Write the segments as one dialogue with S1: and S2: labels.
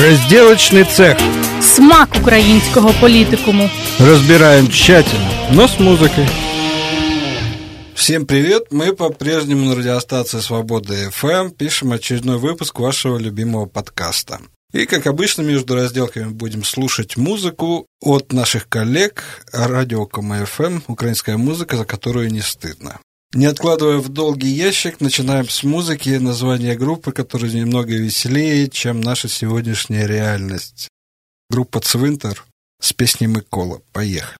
S1: Разделочный цех.
S2: Смак українського політикуму.
S1: Разбираем тщательно, но с музыкой. Всем привет! Мы по-прежнему на радиостанции Свобода FM пишем очередной выпуск вашего любимого подкаста. И, как обычно, между разделками будем слушать музыку от наших коллег радио КМФМ «Украинская музыка, за которую не стыдно». Не откладывая в долгий ящик, начинаем с музыки, название группы, которая немного веселее, чем наша сегодняшняя реальность. Группа «Цвинтер» с песней Микола. Поехали.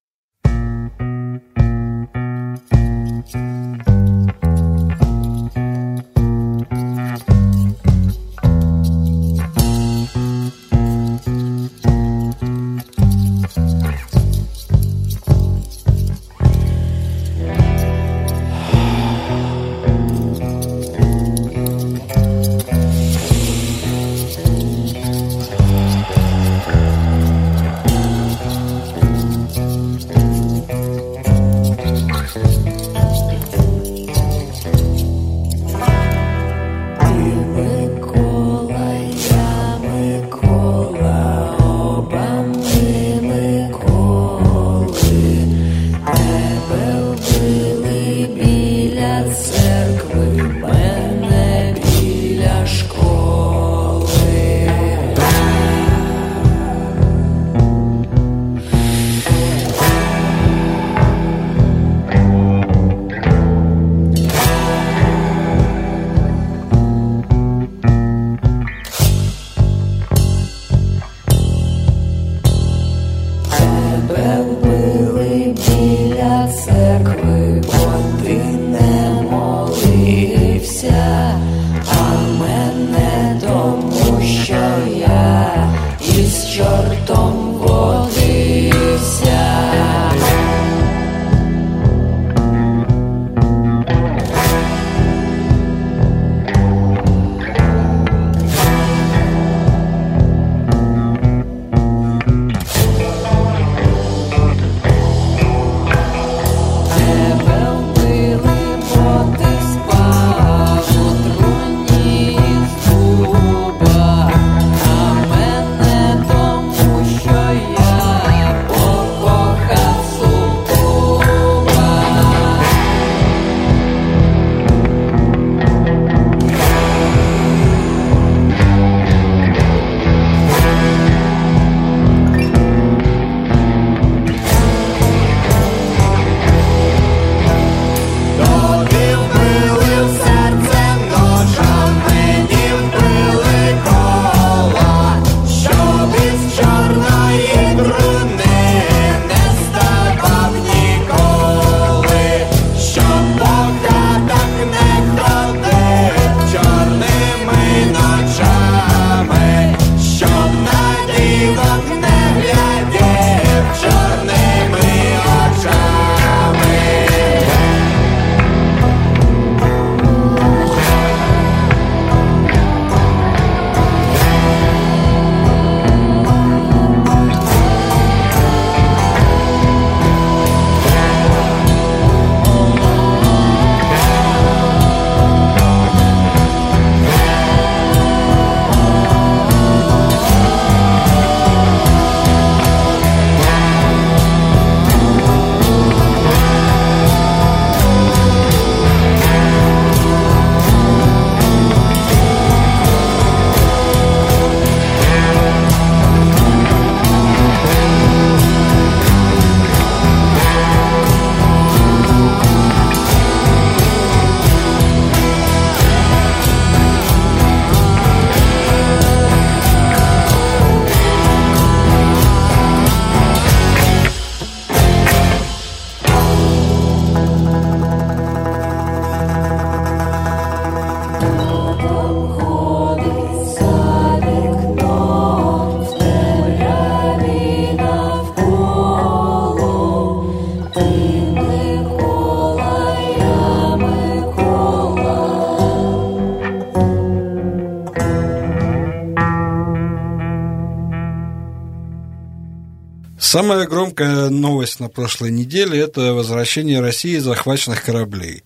S1: Прошлой неделе – это возвращение России захваченных кораблей.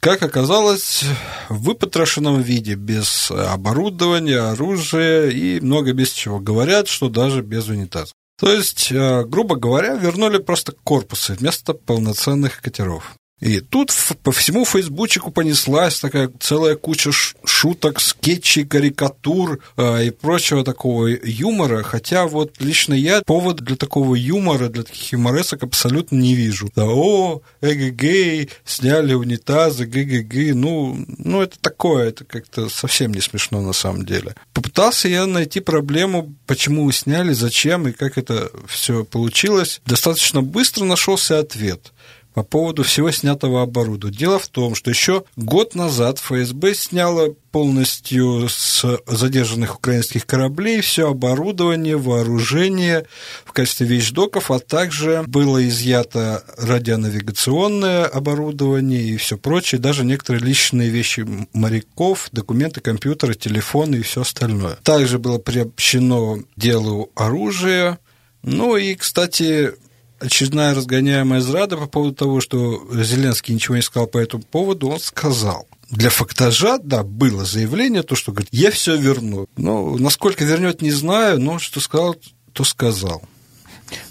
S3: как оказалось, в выпотрошенном виде, без оборудования, оружия и много без чего. Говорят, что даже без унитаза. То есть, э, грубо говоря, вернули просто корпусы вместо полноценных катеров. И тут по всему фейсбучику понеслась такая целая куча шуток, скетчей, карикатур э, и прочего такого юмора, хотя вот лично я повод для такого юмора, для таких юморесок абсолютно не вижу. Да, о, эгэгэй, сняли унитазы, гэгэгэй, ну, ну это такое, это как-то совсем не смешно на самом деле. Попытался я найти проблему, почему сняли, зачем и как это все получилось. Достаточно быстро нашелся ответ – по поводу всего снятого оборудования. Дело в том, что еще год назад ФСБ сняла полностью с задержанных украинских кораблей все оборудование, вооружение в качестве вещдоков, а также было изъято радионавигационное оборудование и все прочее, даже некоторые личные вещи моряков, документы, компьютеры, телефоны и все остальное. Также было приобщено делу оружия, ну и, кстати, очередная разгоняемая зрада по поводу того, что Зеленский ничего не сказал по этому поводу, он сказал. Для фактажа, да, было заявление, то, что говорит, я все верну. Но насколько вернет, не знаю, но что сказал, то сказал.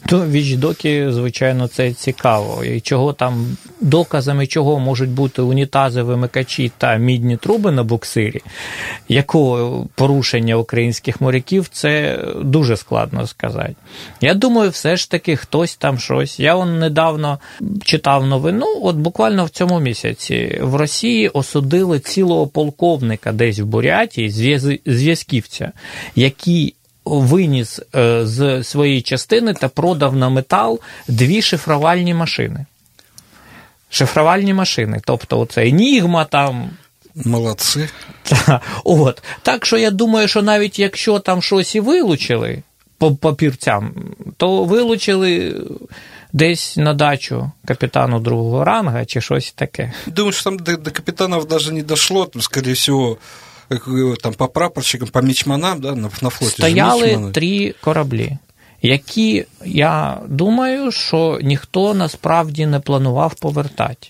S4: То вічдоки, звичайно, це цікаво. І чого там доказами чого можуть бути унітази, вимикачі та мідні труби на буксирі, якого порушення українських моряків, це дуже складно сказати. Я думаю, все ж таки хтось там щось. Я он недавно читав новину, от буквально в цьому місяці в Росії осудили цілого полковника десь в Бурятії, зв'язківця, який виніс е, з своєї частини та продав на метал дві шифрувальні машини. Шифрувальні машини. Тобто, оце Енігма там.
S3: Молодці.
S4: Та, от. Так що я думаю, що навіть якщо там щось і вилучили по папірцям, то вилучили десь на дачу капітану другого ранга чи щось таке.
S3: Думаю, що там до, до капітанів навіть не дійшло, там, скоріше всього. Там по прапорщикам, по мічманам, да, на, на флоті.
S4: Стояли три кораблі, які, я думаю, що ніхто насправді не планував повертати.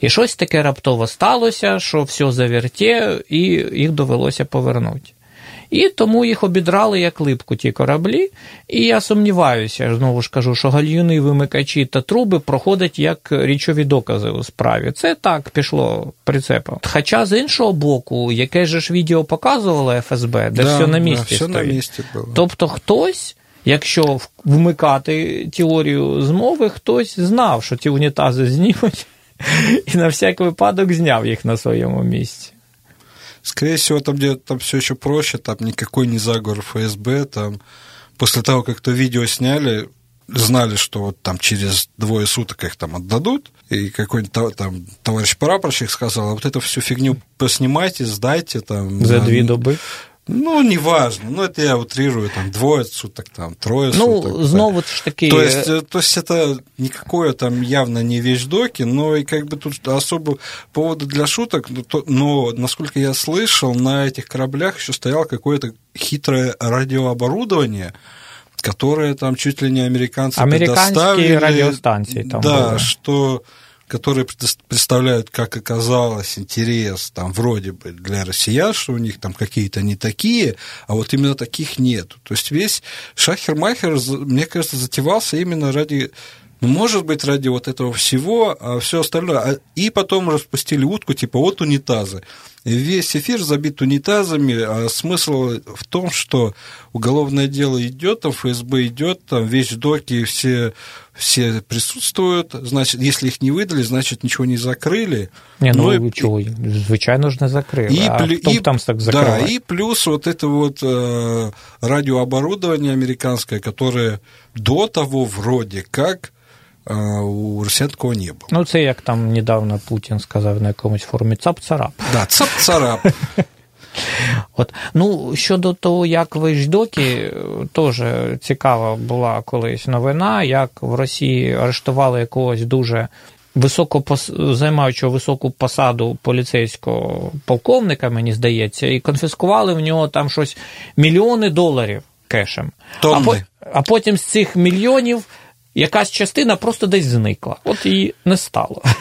S4: І щось таке раптово сталося, що все завертє, і їх довелося повернути. І тому їх обідрали як липку ті кораблі. І я сумніваюся, знову ж кажу, що гальюни, вимикачі та труби проходять як річові докази у справі. Це так пішло прицепом. Хоча з іншого боку, яке ж відео показувало ФСБ, де да, все на місці. Да, все стоїть. на місці було. Тобто хтось. Якщо вмикати теорію змови, хтось знав, що ті унітази знімуть, і на всяк випадок зняв їх на своєму місці.
S3: Скорее всего, там где там все еще проще, там никакой не заговор ФСБ, там после того, как то видео сняли, знали, что вот там через двое суток их там отдадут, и какой-нибудь там товарищ прапорщик сказал, а вот эту всю фигню поснимайте, сдайте там.
S4: За две доби.
S3: Ну, неважно. Ну, это я утрирую, там, двое суток, там, трое
S4: ну,
S3: суток.
S4: Ну, знову ж таки...
S3: То есть, э, то есть, это никакое там явно не вещдоки, но и как бы тут особо повода для шуток, но, то, но насколько я слышал, на этих кораблях еще стояло какое-то хитрое радиооборудование, которое там чуть ли не американцы
S4: Американские
S3: предоставили.
S4: радиостанции там
S3: Да,
S4: было.
S3: что которые представляют, как оказалось, интерес там вроде бы для россиян, что у них там какие-то не такие, а вот именно таких нет. То есть весь Шахермахер, мне кажется, затевался именно ради может быть, ради вот этого всего, а все остальное. А, и потом распустили утку, типа, вот унитазы. Весь эфир забит унитазами, а смысл в том, что уголовное дело идет, ФСБ идет, там вещдоки все, все присутствуют, значит, если их не выдали, значит, ничего не закрыли.
S4: Не, ну, ну и, чего, звичайно ж не закрили, и, а хто и, там так закрывает?
S3: Да, и плюс вот это вот э, радиооборудование американское, которое до того вроде как у росіян такого не було.
S4: Ну, це як там недавно Путін сказав на якомусь форумі цап-царап.
S3: Да, цап-царап.
S4: От, ну, Щодо того, як виждоки, теж цікава була колись новина, як в Росії арештували якогось дуже високо займаючого високу посаду поліцейського полковника, мені здається, і конфіскували в нього там щось мільйони доларів кешем. А, а потім з цих мільйонів якась частина просто десь зникла. От її не стало.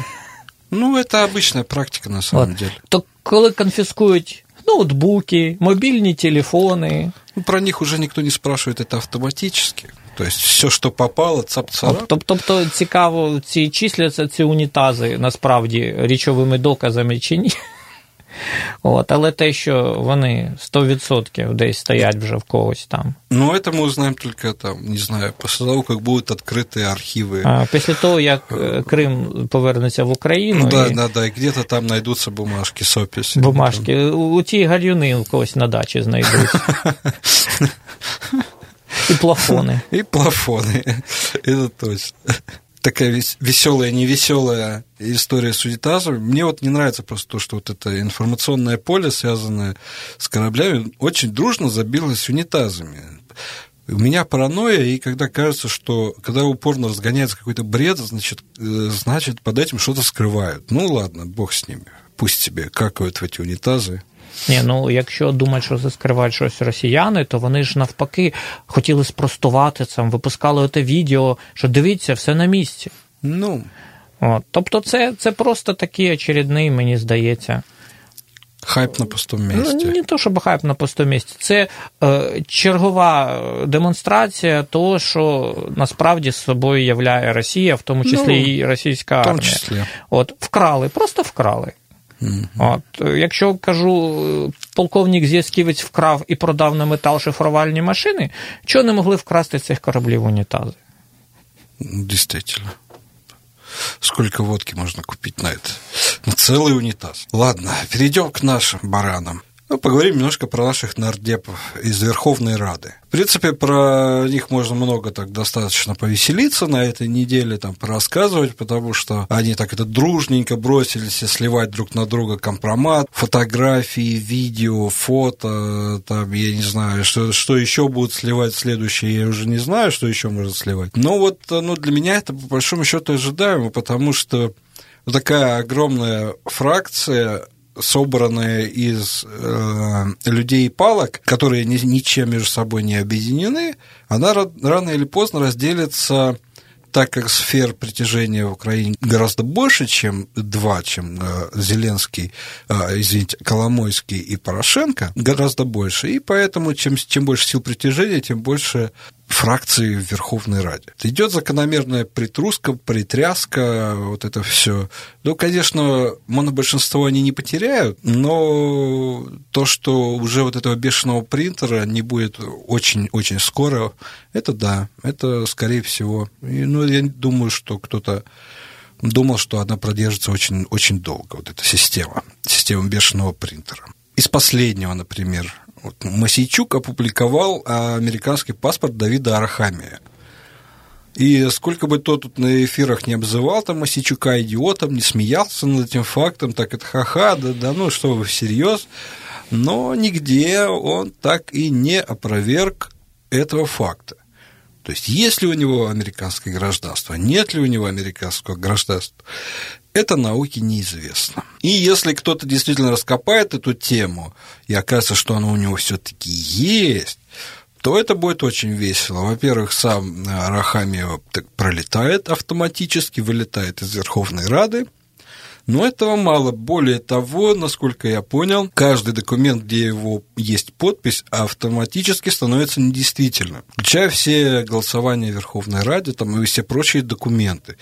S3: Ну, это обычная практика на самом От. деле.
S4: То коли конфискують ноутбуки, мобильные телефоны.
S3: Ну, про них уже никто не спрашивает, это автоматически. То есть все, що попало, цап-царап.
S4: Тобто цікаво, ці числяться ці унітази насправді річовими доказами чи ні. От, Але те, що вони 100% десь стоять вже в когось там.
S3: Ну, это мы узнаем только там, не знаю, після того, як будуть відкриті архіви.
S4: А, Після того, як е, Крим повернеться в Україну.
S3: Да, і... да, да, і где-то там знайдуться бумажки з описі.
S4: Бумажки. У ті галюни у когось на дачі знайдуться. И плафоны.
S3: И плафоны, это точно. Такая веселая, невеселая история с унитазами. Мне вот не нравится просто то, что вот это информационное поле, связанное с кораблями, очень дружно забилось унитазами. У меня паранойя, и когда кажется, что когда упорно разгоняется какой-то бред, значит, э, значит, под этим что-то скрывают. Ну ладно, бог с ними. Пусть себе какают в эти унитазы.
S4: Ні, ну якщо думають, що скривають щось росіяни, то вони ж навпаки хотіли спростувати це, випускали оте відео, що дивіться, все на місці.
S3: Ну.
S4: От. Тобто, це це просто такий очередний, мені здається.
S3: Хайп на пустому місці.
S4: Ну, не то, щоб хайп на пустому місці. Це е, чергова демонстрація того, що насправді з собою являє Росія, в тому числі ну, і російська армія. В тому числі. От, Вкрали, просто вкрали. От, Якщо кажу, полковник Зєсківець вкрав і продав на метал шифрувальні машини, чого не могли вкрасти цих кораблів унітази?
S3: Действительно. Сколько водки можно купить на это? На целый унитаз. Ладно, перейдем к нашим баранам. Ну, поговорим немножко про наших нардепов из Верховной Рады. В принципе, про них можно много так достаточно повеселиться на этой неделе, там, порассказывать, потому что они так это дружненько бросились сливать друг на друга компромат, фотографии, видео, фото, там, я не знаю, что, что еще будут сливать следующее, я уже не знаю, что еще можно сливать. Но вот, ну, для меня это, по большому счету, ожидаемо, потому что такая огромная фракция собранная из э, людей и палок, которые ни, ничем между собой не объединены, она рано или поздно разделится так как сфер притяжения в Украине гораздо больше, чем два, чем э, Зеленский, э, извините, Коломойский и Порошенко, гораздо больше. И поэтому чем, чем больше сил притяжения, тем больше фракции в Верховной Раде. Идет закономерная притруска, притряска, вот это все. Ну, конечно, монобольшинство они не потеряют, но то, что уже вот этого бешеного принтера не будет очень-очень скоро, это да, это скорее всего. И, ну, я думаю, что кто-то думал, что она продержится очень, очень долго, вот эта система, система бешеного принтера. Из последнего, например, вот Масейчук опубликовал американский паспорт Давида Арахамия. И сколько бы тот тут на эфирах не обзывал там Масичука идиотом, не смеялся над этим фактом, так это ха-ха, да, да ну что вы всерьез, но нигде он так и не опроверг этого факта. То есть, есть ли у него американское гражданство, нет ли у него американского гражданства, это науке неизвестно. И если кто-то действительно раскопает эту тему, и окажется, что она у него все-таки есть, то это будет очень весело. Во-первых, сам Рахами пролетает автоматически, вылетает из Верховной Рады, но этого мало. Более того, насколько я понял, каждый документ, где его есть подпись, автоматически становится недействительным. Включая все голосования Верховной Раде там, и все прочие документы.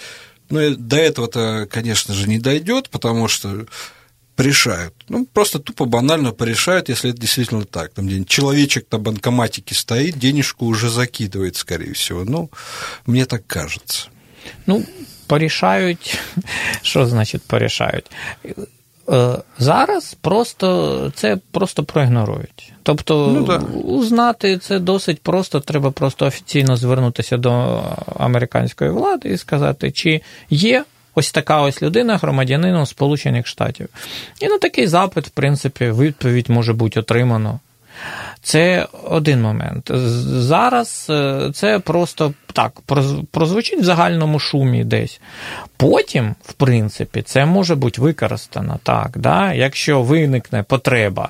S3: Но до этого-то, конечно же, не дойдет, потому что порешают. Ну, просто тупо банально порешают, если это действительно так. Там где человечек на банкоматике стоит, денежку уже закидывает, скорее всего. Ну, мне так кажется.
S4: Ну, порішають. Що значить порішають? Зараз просто це просто проігнорують. Тобто ну, да. узнати це досить просто, треба просто офіційно звернутися до американської влади і сказати, чи є ось така ось людина громадянином Сполучених Штатів. І на такий запит, в принципі, відповідь може бути отримано. Це один момент. Зараз е, це просто так прозвучить в загальному шумі десь. Потім, в принципі, це може бути використано так, да? якщо виникне потреба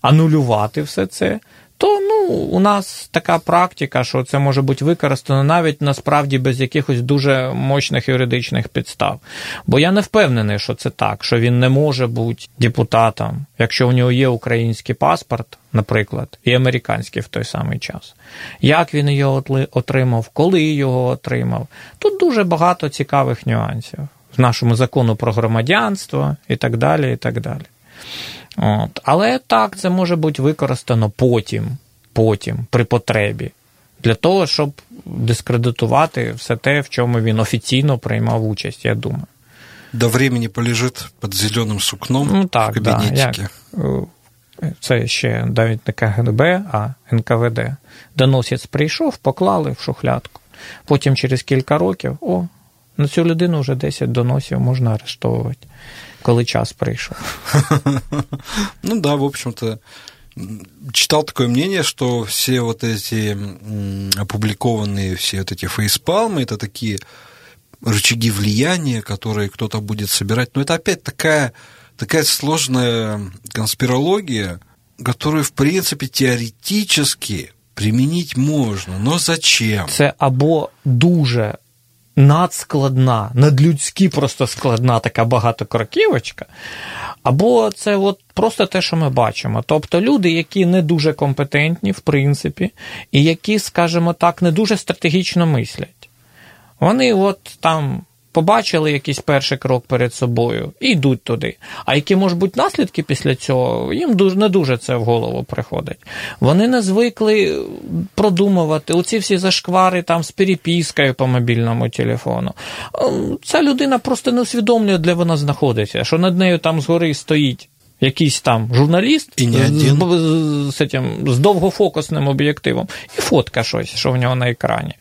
S4: анулювати все це, то ну, у нас така практика, що це може бути використано навіть насправді без якихось дуже мощних юридичних підстав. Бо я не впевнений, що це так, що він не може бути депутатом, якщо у нього є український паспорт, наприклад, і американський в той самий час. Як він його отримав, коли його отримав. Тут дуже багато цікавих нюансів в нашому закону про громадянство і так далі. і так далі. От. Але так, це може бути використано потім, потім, при потребі, для того, щоб дискредитувати все те, в чому він офіційно приймав участь, я думаю.
S3: До времени полежить під зеленим сукном ну, так, в кабінетиці. Да,
S4: як, це ще навіть не КГБ, а НКВД. Доносець прийшов, поклали в шухлядку. Потім через кілька років, о, на цю людину вже 10 доносів можна арештовувати коли час прийшов.
S3: Ну да, в общем-то, читал такое мнение, что все вот эти опубликованные, все вот эти фейспалмы, это такие рычаги влияния, которые кто-то будет собирать. Но это опять такая, такая сложная конспирология, которую, в принципе, теоретически применить можна, но зачем?
S4: Це або дуже надскладна, надлюдськи просто складна така багатокроківочка, або це от просто те, що ми бачимо. Тобто люди, які не дуже компетентні, в принципі, і які, скажімо так, не дуже стратегічно мислять. Вони от там побачили якийсь перший крок перед собою і йдуть туди. А які можуть бути наслідки після цього, їм не дуже це в голову приходить. Вони не звикли продумувати оці всі зашквари там з перепіскою по мобільному телефону. Ем, ця людина просто не усвідомлює, де вона знаходиться, що над нею там згори стоїть. Якийсь там журналіст
S3: і не один.
S4: З, з, з, з довгофокусним об'єктивом, і фотка щось, що в нього на екрані.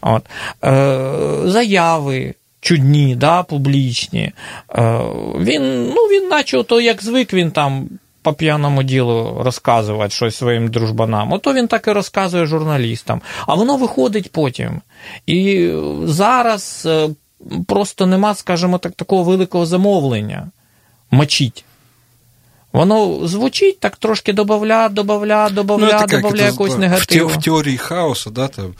S4: От. Е, Заяви, чудні, да, публічні. Е, він, ну, він наче то як звик він там. По п'яному ділу розказувати щось своїм дружбанам, ото він так і розказує журналістам. А воно виходить потім. І зараз е, просто нема, скажімо так, такого великого замовлення мочить. Воно звучить так трошки додавля, додавля, додавля, ну, додавля якогось негативу.
S3: В, в теорії хаоса, да, там,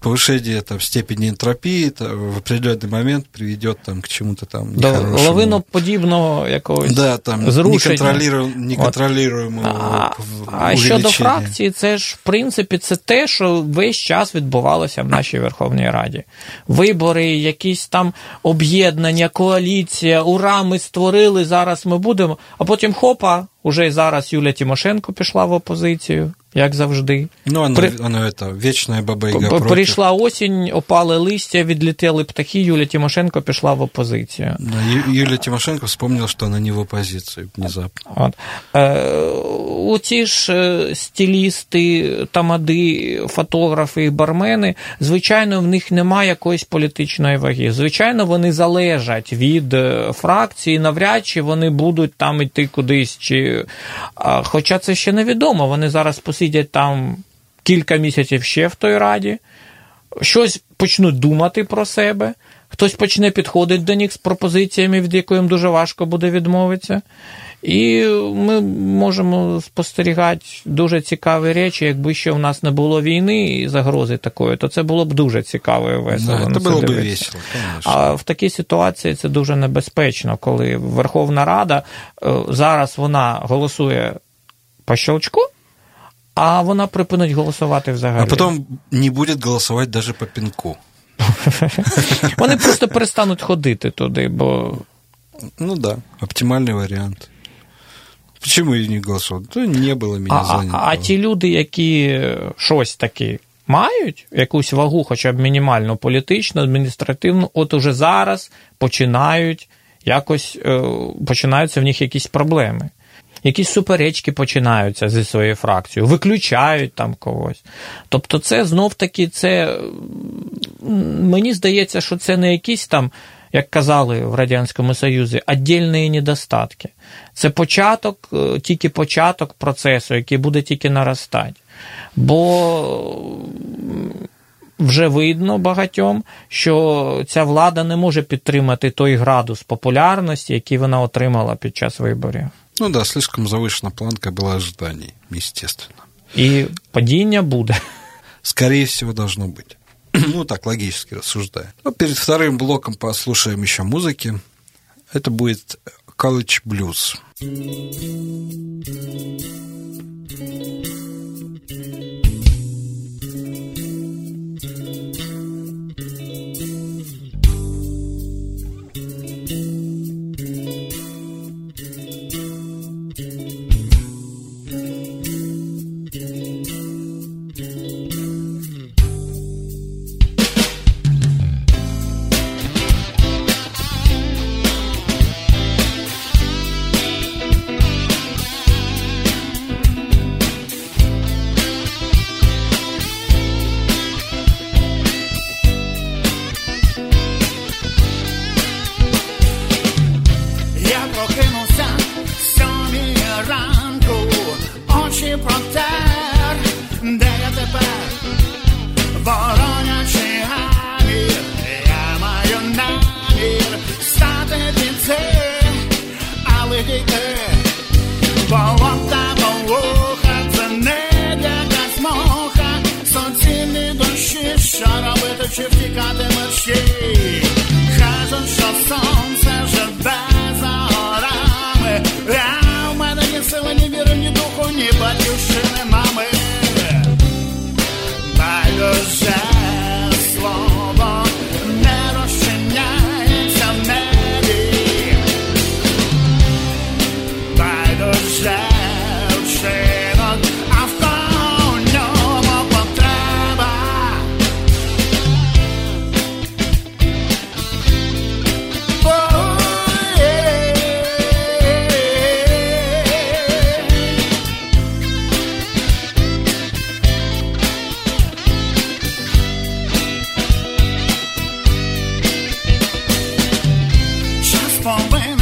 S3: повышение там, степени энтропии там, в определенный момент приведет там, к чему-то там
S4: нехорошему. До лавиноподібного якогось
S3: да, там, зрушення. неконтролюємого
S4: А, а щодо фракції, це ж, в принципі, це те, що весь час відбувалося в нашій Верховній Раді. Вибори, якісь там об'єднання, коаліція, ура, ми створили, зараз ми будемо, а потім хопа, уже і зараз Юля Тимошенко пішла в опозицію як завжди.
S3: Ну, воно, При... воно це, вічна баба
S4: Прийшла осінь, опали листя, відлетіли птахи, Юлія Тимошенко пішла в опозицію.
S3: Да, Юлія Тимошенко вспомнила, що вона не в опозиції внезапно. От.
S4: Е, Оці ж е, стилісти, тамади, фотографи і бармени, звичайно, в них немає якоїсь політичної ваги. Звичайно, вони залежать від е, фракції, навряд чи вони будуть там йти кудись. Чи... Хоча це ще невідомо, вони зараз посидять там кілька місяців ще в той раді, щось почнуть думати про себе, хтось почне підходити до них з пропозиціями, від якої їм дуже важко буде відмовитися. І ми можемо спостерігати дуже цікаві речі. Якби ще в нас не було війни і загрози такої, то це було б дуже цікаво і весело.
S3: Да, це було б весело,
S4: А в такій ситуації це дуже небезпечно, коли Верховна Рада е, зараз вона голосує по щелчку, а вона припинить голосувати взагалі.
S3: А потім не буде голосувати навіть по пінку.
S4: Вони просто перестануть ходити туди, бо.
S3: Ну да, оптимальний варіант. Чому я не голосував? То не було
S4: а,
S3: зайнято.
S4: А, а ті люди, які щось таке мають, якусь вагу, хоча б мінімальну, політичну, адміністративну, от уже зараз починають якось е, починаються в них якісь проблеми якісь суперечки починаються зі своєю фракцією, виключають там когось. Тобто, це знов таки, це мені здається, що це не якісь там. Як казали в Радянському Союзі, віддільні недостатки. Це початок, е, тільки початок процесу, який буде тільки наростати. Бо вже видно багатьом, що ця влада не може підтримати той градус популярності, який вона отримала під час виборів.
S5: Ну да, слишком завышена планка была ожиданий, естественно.
S4: И падение буде.
S5: Скорее всего, должно быть. ну, так, логически рассуждая. Ну, перед вторым блоком послушаем еще музыки. Это будет College Blues. song.
S3: for when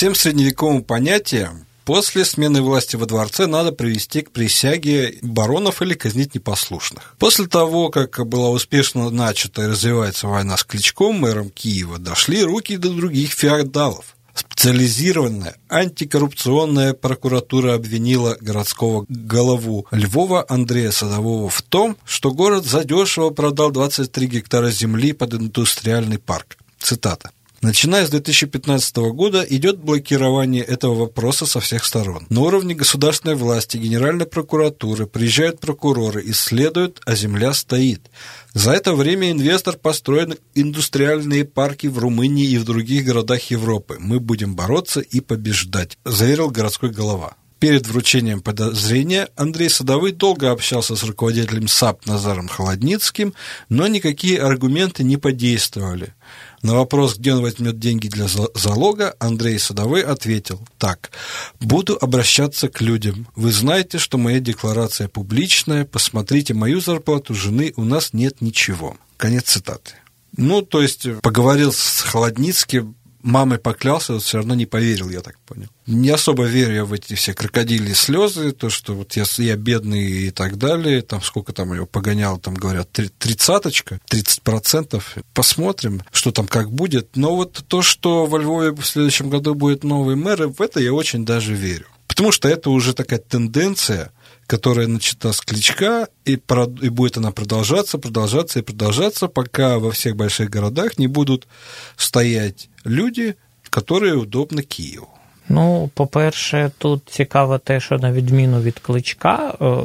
S3: всем средневековым понятиям, После смены власти во дворце надо привести к присяге баронов или казнить непослушных. После того, как была успешно начата и развивается война с Кличком, мэром Киева, дошли руки до других феодалов. Специализированная антикоррупционная прокуратура обвинила городского голову Львова Андрея Садового в том, что город задешево продал 23 гектара земли под индустриальный парк. Цитата. Начиная с 2015 года идет блокирование этого вопроса со всех сторон. На уровне государственной власти, Генеральной прокуратуры приезжают прокуроры, исследуют, а земля стоит. За это время инвестор построен индустриальные парки в Румынии и в других городах Европы. Мы будем бороться и побеждать, заверил городской голова. Перед вручением подозрения Андрей Садовый долго общался с руководителем САП Назаром Холодницким, но никакие аргументы не подействовали. На вопрос, где он возьмет деньги для залога, Андрей Садовой ответил так. «Буду обращаться к людям. Вы знаете, что моя декларация публичная. Посмотрите мою зарплату жены, у нас нет ничего». Конец цитаты. Ну, то есть поговорил с Холодницким, мамой поклялся, вот все равно не поверил, я так понял. Не особо верю я в эти все крокодили слезы, то, что вот я, я бедный и так далее, там сколько там его погонял, там говорят, тридцаточка, 30 процентов. Посмотрим, что там как будет. Но вот то, что во Львове в следующем году будет новый мэр, в это я очень даже верю. Потому что это уже такая тенденция, которая начата с Кличка, и, и будет она продолжаться, продолжаться и продолжаться, пока во всех больших городах не будут стоять люди, которые удобны Києву.
S4: Ну, по-перше, тут цікаво те, що на відміну від кличка, е,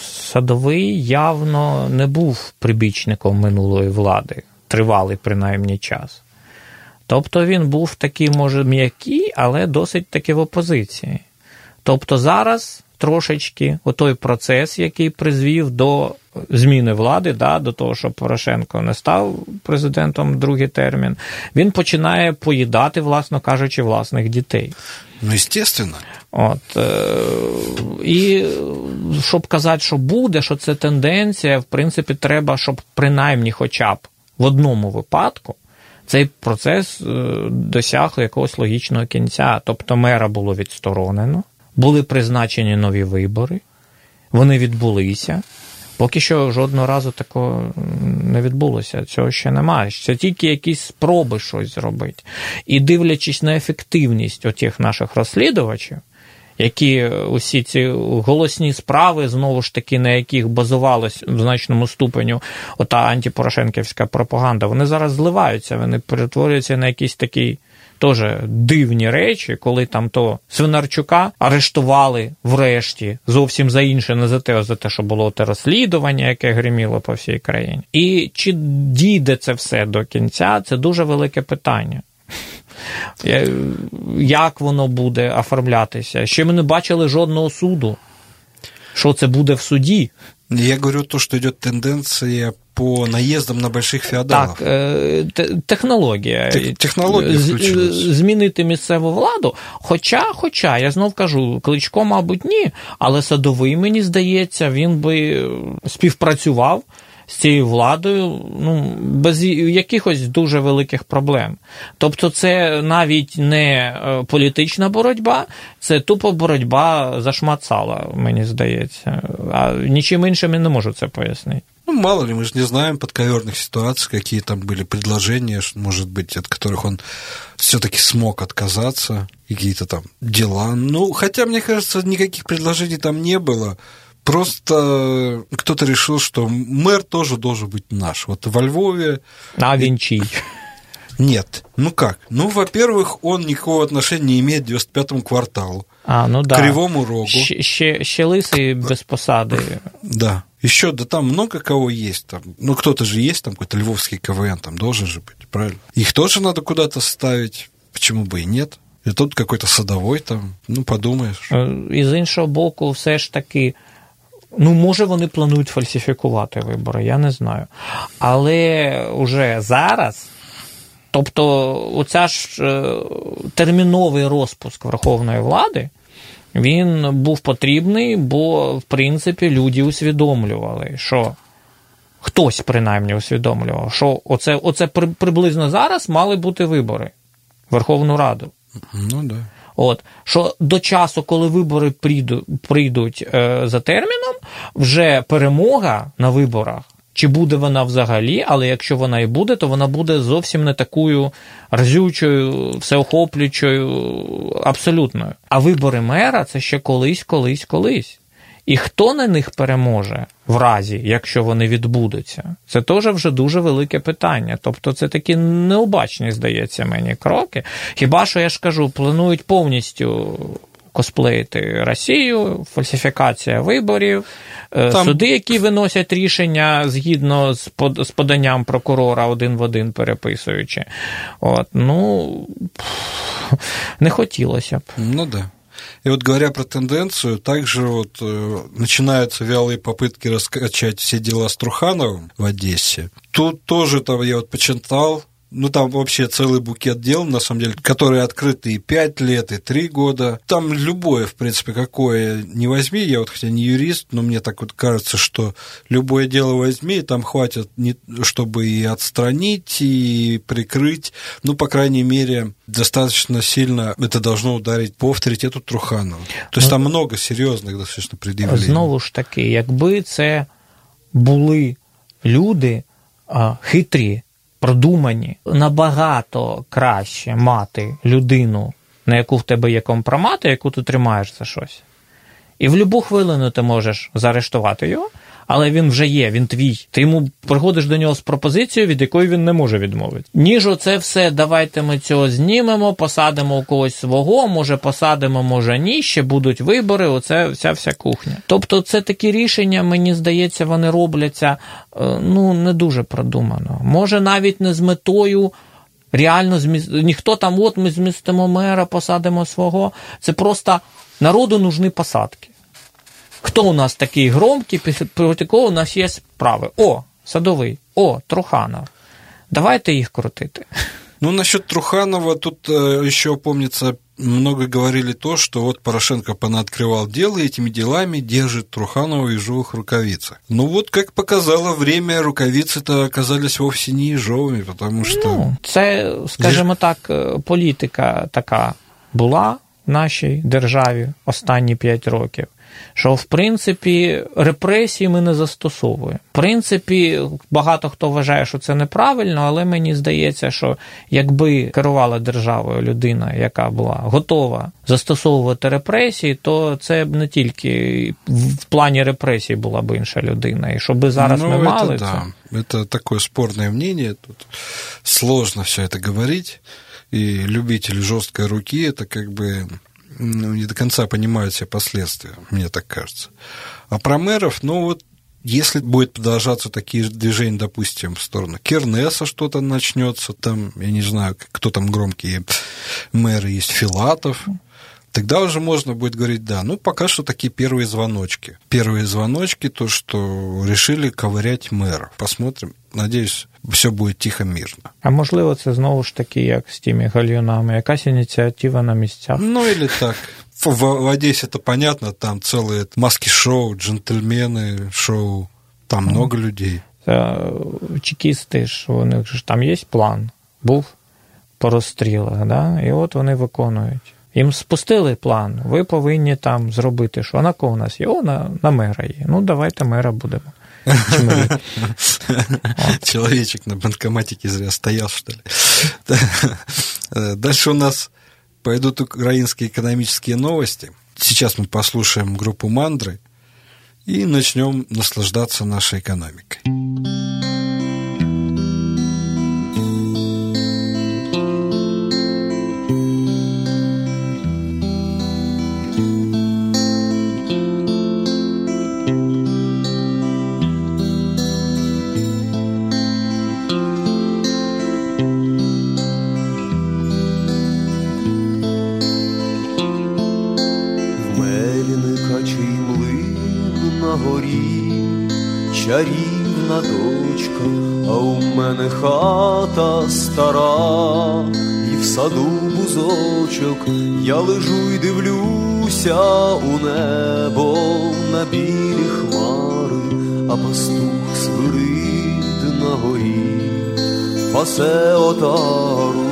S4: садовий явно не був прибічником минулої влади, тривалий принаймні час. Тобто він був такий, може, м'який, але досить таки в опозиції. Тобто зараз трошечки отой процес, який призвів до зміни влади, да, до того, що Порошенко не став президентом другий термін, він починає поїдати, власно кажучи, власних дітей.
S3: Ну, естественно.
S4: От, е, І щоб казати, що буде, що це тенденція, в принципі, треба, щоб принаймні хоча б в одному випадку. Цей процес е, досяг якогось логічного кінця. Тобто мера було відсторонено, були призначені нові вибори, вони відбулися. Поки що жодного разу такого не відбулося. Цього ще немає. Це тільки якісь спроби щось зробити. І дивлячись на ефективність отих наших розслідувачів, які усі ці голосні справи, знову ж таки, на яких базувалась в значному ступеню ота антипорошенківська пропаганда, вони зараз зливаються, вони перетворюються на якийсь такий теж дивні речі, коли там то Свинарчука арештували врешті зовсім за інше, не за те, а за те, що було те розслідування, яке гриміло по всій країні. І чи дійде це все до кінця, це дуже велике питання. Як воно буде оформлятися? Ще ми не бачили жодного суду. Що це буде в суді?
S3: Я говорю то, что йде тенденція по наїздам на больших феодалов.
S4: Так, технологія. технологія.
S3: Технологія
S4: Змінити місцеву владу. Хоча, хоча, я знов кажу, кличко, мабуть, ні, але садовий, мені здається, він би співпрацював з цією владою ну, без якихось дуже великих проблем. Тобто, це навіть не е, політична боротьба, це тупо боротьба за шмат сала, мені здається. А нічим іншим я не можу це пояснити.
S3: Ну, мало ли, мы же не знаем подковерных ситуаций, какие там были предложения, может быть, от которых он все-таки смог отказаться, какие-то там дела. Ну, хотя, мне кажется, никаких предложений там не было. Просто кто-то решил, что мэр тоже должен быть наш. Вот во Львове...
S4: А Винчий.
S3: Нет. Ну как? Ну, во-первых, он никакого отношения не имеет к 95-му кварталу.
S4: А, ну да.
S3: Кривому рогу.
S4: Ще, ще лысый без посады.
S3: Да. Еще, да там много кого есть. Там. Ну, кто-то же есть, там какой-то львовский КВН, там должен же быть, правильно? Их тоже надо куда-то ставить. Почему бы и нет? І тут какой-то садовой там, ну подумаєш.
S4: І з іншого боку, все ж таки Ну, може, вони планують фальсифікувати вибори, я не знаю. Але вже зараз, тобто, оця ж е, терміновий розпуск Верховної влади, він був потрібний, бо, в принципі, люди усвідомлювали, що хтось принаймні усвідомлював, що оце, оце приблизно зараз мали бути вибори Верховну Раду.
S3: Ну да.
S4: От що до часу, коли вибори прийдуть, прийдуть е, за терміном, вже перемога на виборах. Чи буде вона взагалі, але якщо вона і буде, то вона буде зовсім не такою разючою, всеохоплюючою, абсолютною. А вибори мера це ще колись, колись, колись. І хто на них переможе в разі, якщо вони відбудуться, це теж вже дуже велике питання. Тобто це такі необачні, здається, мені кроки. Хіба що я ж кажу, планують повністю косплеїти Росію, фальсифікація виборів, е, Там... суди, які виносять рішення згідно з поданням прокурора один в один переписуючи. От, Ну не хотілося б.
S3: Ну да. И вот говоря про тенденцию, также вот э, начинаются вялые попытки раскачать все дела с Трухановым в Одессе. Тут тоже там я вот почитал, ну, там вообще целый букет дел, на самом деле, которые открыты и 5 лет, и 3 года. Там любое, в принципе, какое не возьми. Я вот, хотя не юрист, но мне так вот кажется, что любое дело возьми, и там хватит, не, чтобы и отстранить, и прикрыть. Ну, по крайней мере, достаточно сильно это должно ударить по авторитету Труханова. То есть ну, там много серьезных достаточно предъявлений.
S4: Знову ж таки, якби це були люди а, хитрі, продумані, набагато краще мати людину, на яку в тебе є компромат, яку ти тримаєш за щось. І в будь-яку хвилину ти можеш заарештувати його, але він вже є, він твій. Ти йому приходиш до нього з пропозицією, від якої він не може відмовити. Ніж оце все, давайте ми цього знімемо, посадимо у когось свого, може посадимо, може ні. Ще будуть вибори. Оце вся вся кухня. Тобто, це такі рішення, мені здається, вони робляться е, ну не дуже продумано. Може, навіть не з метою. Реально зміст... ніхто там, от ми змістимо мера, посадимо свого. Це просто народу нужні посадки. Хто у нас такий громкий, проти кого у нас є справи? О, Садовий, о, Труханов. Давайте їх крутити.
S3: Ну, насчет Труханова, тут э, еще, помнится, много говорили то, что вот Порошенко понаоткрывал дело, и этими делами держит Труханова в ежовых рукавицах. Ну вот, как показало время, рукавицы-то оказались вовсе не ежовыми, потому что... Ну,
S4: це, скажімо так, політика така була в нашій державі останні п'ять років що в принципі репресії ми не застосовуємо. В принципі, багато хто вважає, що це неправильно, але мені здається, що якби керувала державою людина, яка була готова застосовувати репресії, то це б не тільки в плані репресій була б інша людина. І щоб зараз ну, ми мали.
S3: це. Да. Это такое спорное мнение, тут сложно все это говорить, и любитель жесткой руки это как бы ну, не до конца понимают все последствия, мне так кажется. А про мэров, ну вот если будет продолжаться такие движения, допустим, в сторону Кернеса что-то начнется, там, я не знаю, кто там громкие мэры есть, Филатов, тогда уже можно будет говорить, да, ну, пока что такие первые звоночки. Первые звоночки, то, что решили ковырять мэров. Посмотрим. Надеюсь, все буде тихо, мирно.
S4: А можливо, це знову ж таки, як з тими гальюнами, якась ініціатива на місцях.
S3: Ну, или так. В, в Одессе это понятно, там целые маски-шоу, джентльмены, шоу, там много людей.
S4: Чекісти ж, у них ж там є план, був по розстрілах, да? і от вони виконують. Їм спустили план, ви повинні там зробити, що на кого у нас є? О, на, на мера є. Ну, давайте мера будемо.
S3: Человечек на банкоматике зря стоял, что ли. Дальше у нас пойдут украинские экономические новости. Сейчас мы послушаем группу «Мандры» и начнем наслаждаться нашей экономикой.
S6: Хата стара, і в саду бузочок я лежу й дивлюся у небо на білі хмари, а пастух свирид на горі, пасе отару.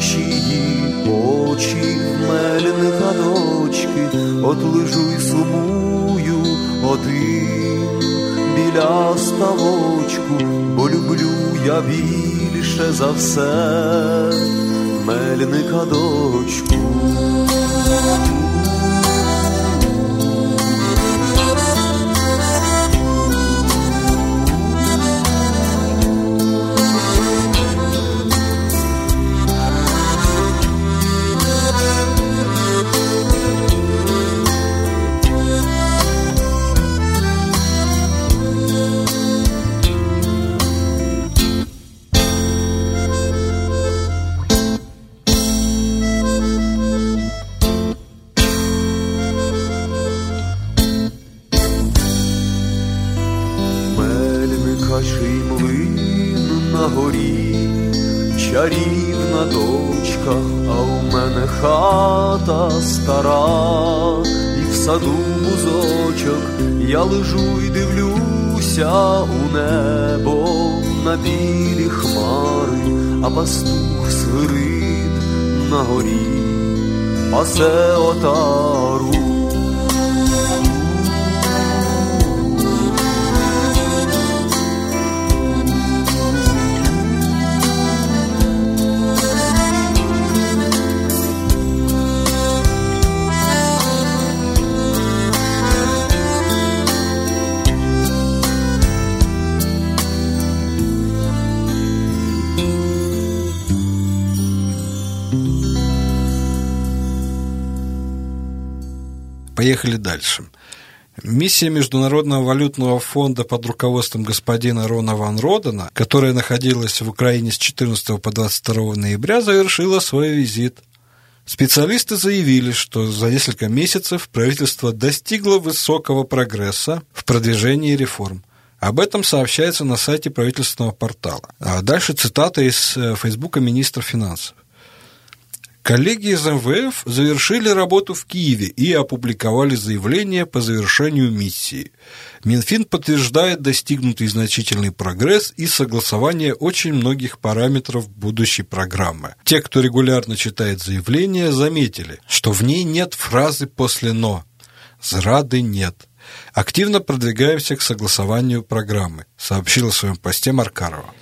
S6: Ще її очі в мельника дочки, от лежу й сумую один біля ставочку, бо люблю я більше за все мельника дочку. The.
S3: Поехали дальше. Миссия Международного валютного фонда под руководством господина Рона Ван Родена, которая находилась в Украине с 14 по 22 ноября, завершила свой визит. Специалисты заявили, что за несколько месяцев правительство достигло высокого прогресса в продвижении реформ. Об этом сообщается на сайте правительственного портала. А дальше цитата из Фейсбука министра финансов. Коллеги из МВФ завершили работу в Киеве и опубликовали заявление по завершению миссии. Минфин подтверждает достигнутый значительный прогресс и согласование очень многих параметров будущей программы. Те, кто регулярно читает заявление, заметили, что в ней нет фразы после «но». Зрады нет. Активно продвигаемся к согласованию программы, сообщила в своем посте Маркарова.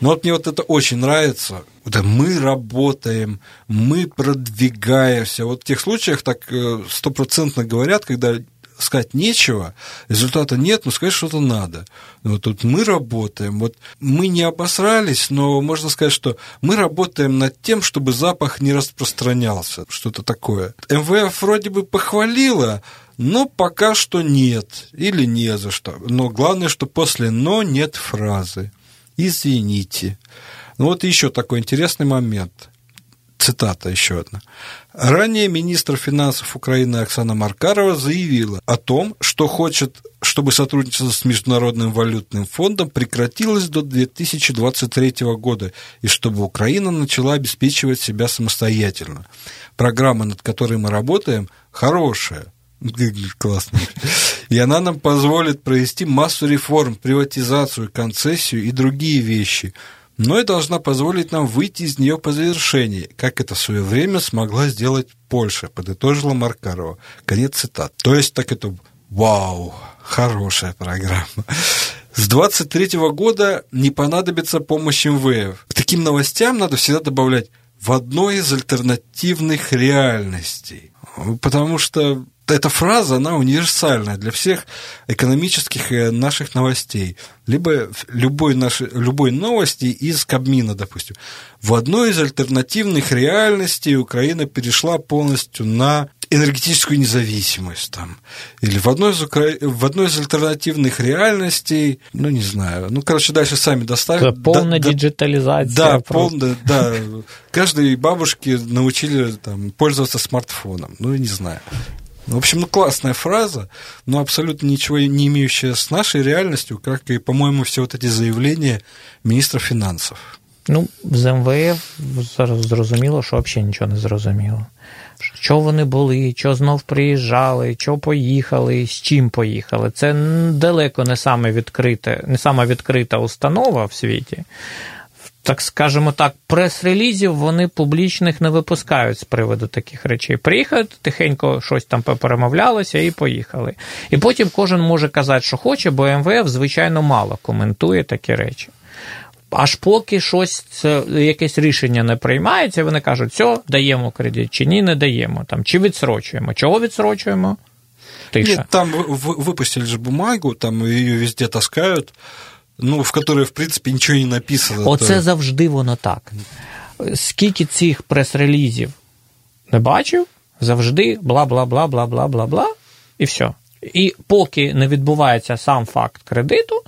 S3: Но вот мне вот это очень нравится. Это мы работаем, мы продвигаемся. Вот в тех случаях так стопроцентно говорят, когда сказать нечего, результата нет, но сказать что-то надо. Вот тут мы работаем, вот мы не обосрались, но можно сказать, что мы работаем над тем, чтобы запах не распространялся, что-то такое. МВФ вроде бы похвалила, но пока что нет, или не за что. Но главное, что после «но» нет фразы. Извините. Ну вот еще такой интересный момент. Цитата еще одна. Ранее министр финансов Украины Оксана Маркарова заявила о том, что хочет, чтобы сотрудничество с Международным валютным фондом прекратилось до 2023 года и чтобы Украина начала обеспечивать себя самостоятельно. Программа, над которой мы работаем, хорошая, Классно. И она нам позволит провести массу реформ, приватизацию, концессию и другие вещи, но и должна позволить нам выйти из нее по завершении, как это в свое время смогла сделать Польша, подытожила Маркарова. Конец цитат. То есть так это вау, хорошая программа. С 23 года не понадобится помощь МВФ. К таким новостям надо всегда добавлять в одной из альтернативных реальностей. Потому что эта фраза, она универсальная для всех экономических наших новостей. Либо любой, нашей, любой новости из Кабмина, допустим. В одной из альтернативных реальностей Украина перешла полностью на энергетическую независимость там. Или в одной, из, в одной из альтернативных реальностей, ну, не знаю, ну, короче, дальше сами доставим.
S4: Это полная да, диджитализация.
S3: Да, полная, да. Каждой бабушке научили там, пользоваться смартфоном, ну, не знаю. В общем, ну, классная фраза, но абсолютно ничего не имеющая с нашей реальностью, как и, по-моему, все вот эти заявления міністра фінансів.
S4: Ну, з МВФ зрозуміло, що взагалі нічого не зрозуміло. Що вони були, що знов приїжджали, що поїхали, з чим поїхали. Це далеко не саме відкрите, не сама відкрита установа в світі. Так скажемо так, прес-релізів вони публічних не випускають з приводу таких речей. Приїхали, тихенько щось там перемовлялося і поїхали. І потім кожен може казати, що хоче, бо МВФ, звичайно, мало коментує такі речі. Аж поки щось якесь рішення не приймається, вони кажуть, все, даємо кредит, чи ні, не даємо, там, чи відсрочуємо. Чого відсрочуємо? Тиша.
S3: Нет, там выпустили же бумагу, там ее везде таскают, ну, в которой, в принципі, нічого не написано.
S4: Оце то... завжди воно так. Скільки цих прес-релізів не бачив, завжди бла бла бла бла бла бла бла, і все. І поки не відбувається сам факт кредиту,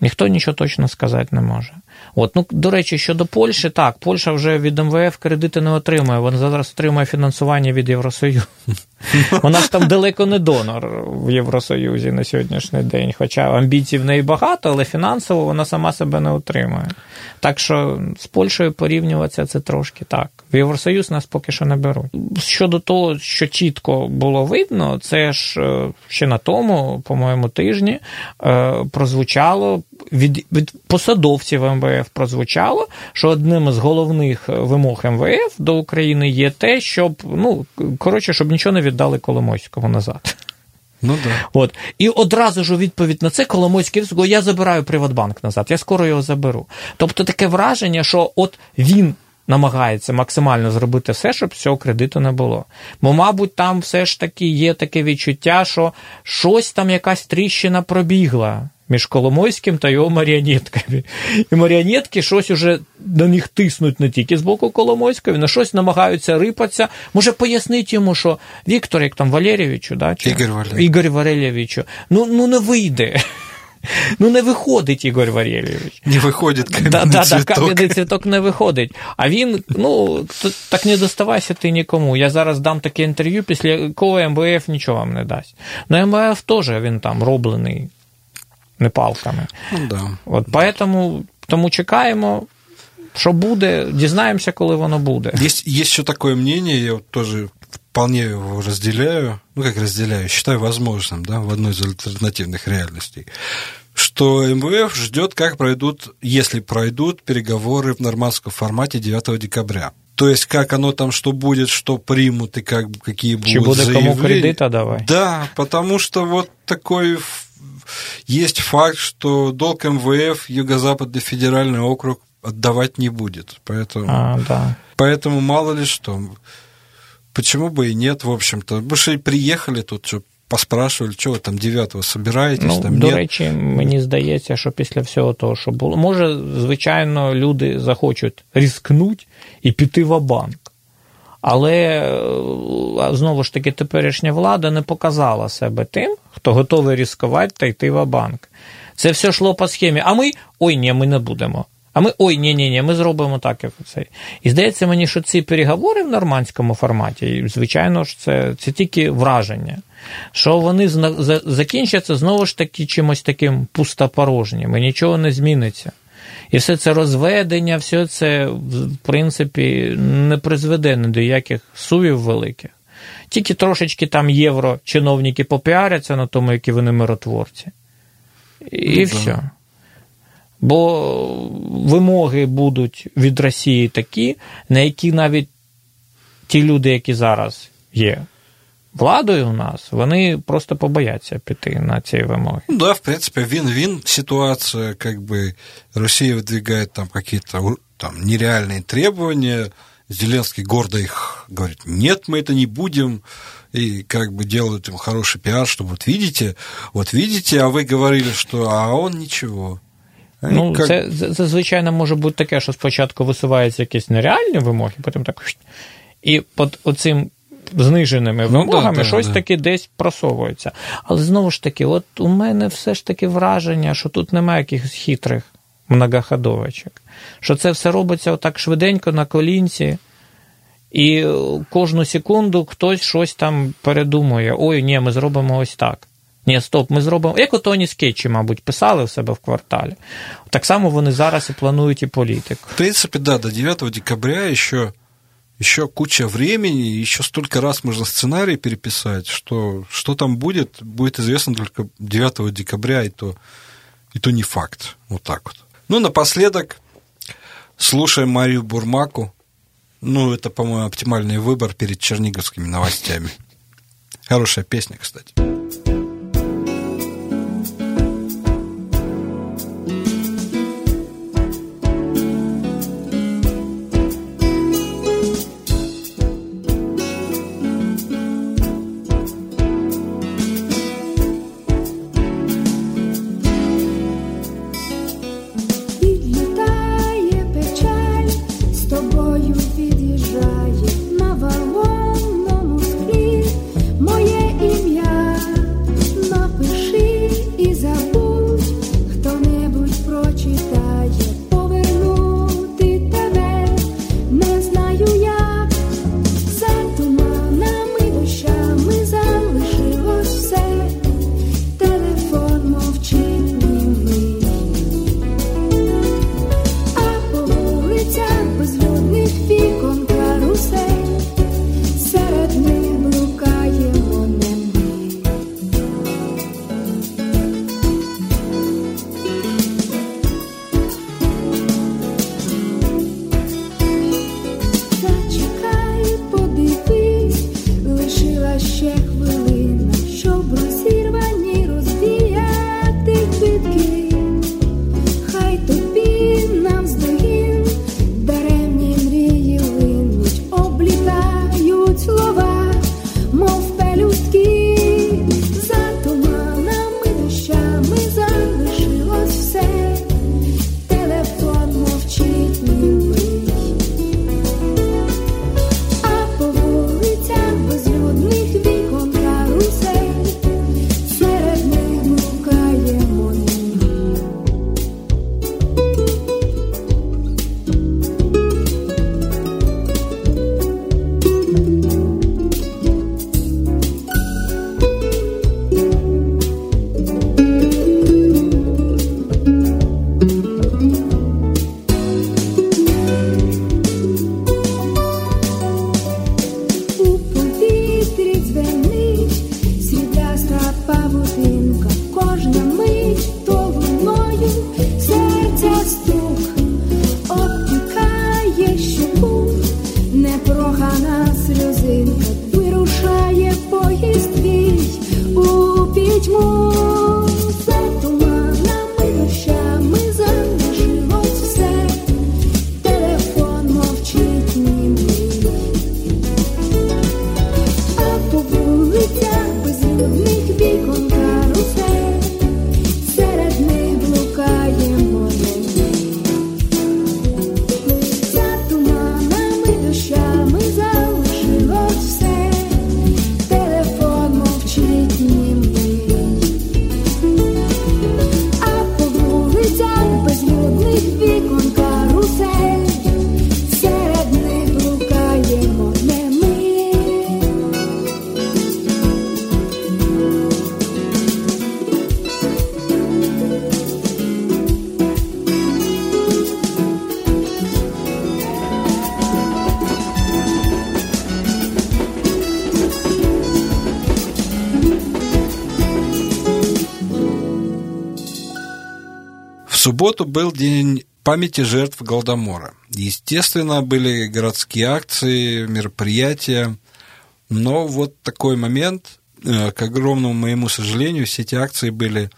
S4: ніхто нічого точно сказати не може. От, ну, До речі, щодо Польщі, так, Польща вже від МВФ кредити не отримує, вона зараз отримує фінансування від Євросоюзу. Вона ж там далеко не донор в Євросоюзі на сьогоднішній день. Хоча амбіцій в неї багато, але фінансово вона сама себе не отримує. Так що з Польщею порівнюватися це трошки так. В Євросоюз нас поки що не беруть. Щодо того, що чітко було видно, це ж е, ще на тому, по-моєму, тижні е, прозвучало від від посадовців МВФ прозвучало, що одним з головних вимог МВФ до України є те, щоб ну коротше, щоб нічого не віддали Коломойському назад.
S3: Ну да.
S4: От. І одразу ж у відповідь на це Коломойський сказав, я забираю Приватбанк назад, я скоро його заберу. Тобто таке враження, що от він намагається максимально зробити все, щоб цього кредиту не було. Бо, мабуть, там все ж таки є таке відчуття, що щось там якась тріщина пробігла між Коломойським та його маріонетками. І маріонетки щось уже на них тиснуть не тільки з боку Коломойського, на щось намагаються рипатися. Може, пояснити йому, що Віктор, як там Валерійовичу, да, чи?
S3: Ігор Валерійович.
S4: Ігор Валерійовичу, ну, ну не вийде. Ну, не виходить Ігор Валерійович.
S3: Не виходить кам'яний
S4: да, да,
S3: цвіток.
S4: Да, кам'яний цвіток не виходить. А він, ну, так не доставайся ти нікому. Я зараз дам таке інтерв'ю, після якого МВФ нічого вам не дасть. Ну, МВФ теж він там роблений не палками.
S3: Ну, да.
S4: От поэтому, тому чекаємо. Що буде, дізнаємося, коли воно буде.
S3: Есть, есть еще такое мнение, я вот тоже вполне его разделяю, ну как разделяю, считаю возможным, да, в одной из альтернативных реальностей, что МВФ ждет, как пройдут, если пройдут переговоры в нормандском формате 9 декабря. То есть, как оно там, что будет, что примут и как, какие будут
S4: Чи буде
S3: заявления.
S4: кому кредита давай.
S3: Да, потому что вот такой есть факт, что долг МВФ Юго-Западный федеральный округ отдавать не будет. Поэтому,
S4: а, да.
S3: поэтому мало ли что. Почему бы и нет, в общем-то. Мы же приехали тут, что поспрашивали, що ви там 9-го собираєтесь,
S4: ну,
S3: там
S4: До
S3: нет?
S4: речі, мені здається, що після всього того, що було, може, звичайно, люди захочуть ризикнути і піти в банк. Але е, знову ж таки, теперішня влада не показала себе тим, хто готовий ризикувати та йти в банк. Це все йшло по схемі. А ми ой, ні, ми не будемо. А ми ой, ні, ні, ні, ми зробимо так, як це. І здається мені, що ці переговори в нормандському форматі, звичайно ж, це, це тільки враження. Що вони закінчаться знову ж таки чимось таким пустопорожнім, і нічого не зміниться. І все це розведення, все це, в принципі, не призведе ні до яких сувів великих. Тільки трошечки там євро чиновники попіаряться на тому, які вони миротворці. І ну, все. Да. Бо вимоги будуть від Росії такі, на які навіть ті люди, які зараз є владою у нас, вони просто побояться піти на ці вимоги.
S3: Ну да, в принципе, вин-вин ситуация, как бы Россия выдвигает там какие-то там нереальные требования, Зеленский гордо их говорит, нет, мы это не будем, и как бы делают им хороший пиар, что вот видите, вот видите, а вы говорили, что, а он ничего.
S4: Ну, як... це, це, звичайно, може бути таке, що спочатку висуваються якісь нереальні вимоги, потім так. І під оцим зниженими ну, вимогами да, щось да. таки десь просовується. Але знову ж таки, от у мене все ж таки враження, що тут немає якихось хитрих многоходовочок. Що це все робиться отак швиденько на колінці. І кожну секунду хтось щось там передумує. Ой, ні, ми зробимо ось так. Ні, стоп, ми зробимо. Як от Тоні Скетчі, мабуть, писали в себе в кварталі. Так само вони зараз і планують і політику.
S3: В принципі, да, до 9 декабря ще еще куча времени, еще столько раз можно сценарий переписать, что что там будет, будет известно только 9 декабря, и то, и то не факт. Вот так вот. Ну, напоследок,
S7: Слушаем Марию Бурмаку. Ну, это, по-моему, оптимальный выбор перед черниговскими новостями. Хорошая песня, кстати. Субботу был день памяти жертв Голодомора. Естественно, были городские акции, мероприятия, но вот такой момент, э, к огромному моему сожалению, все эти акции были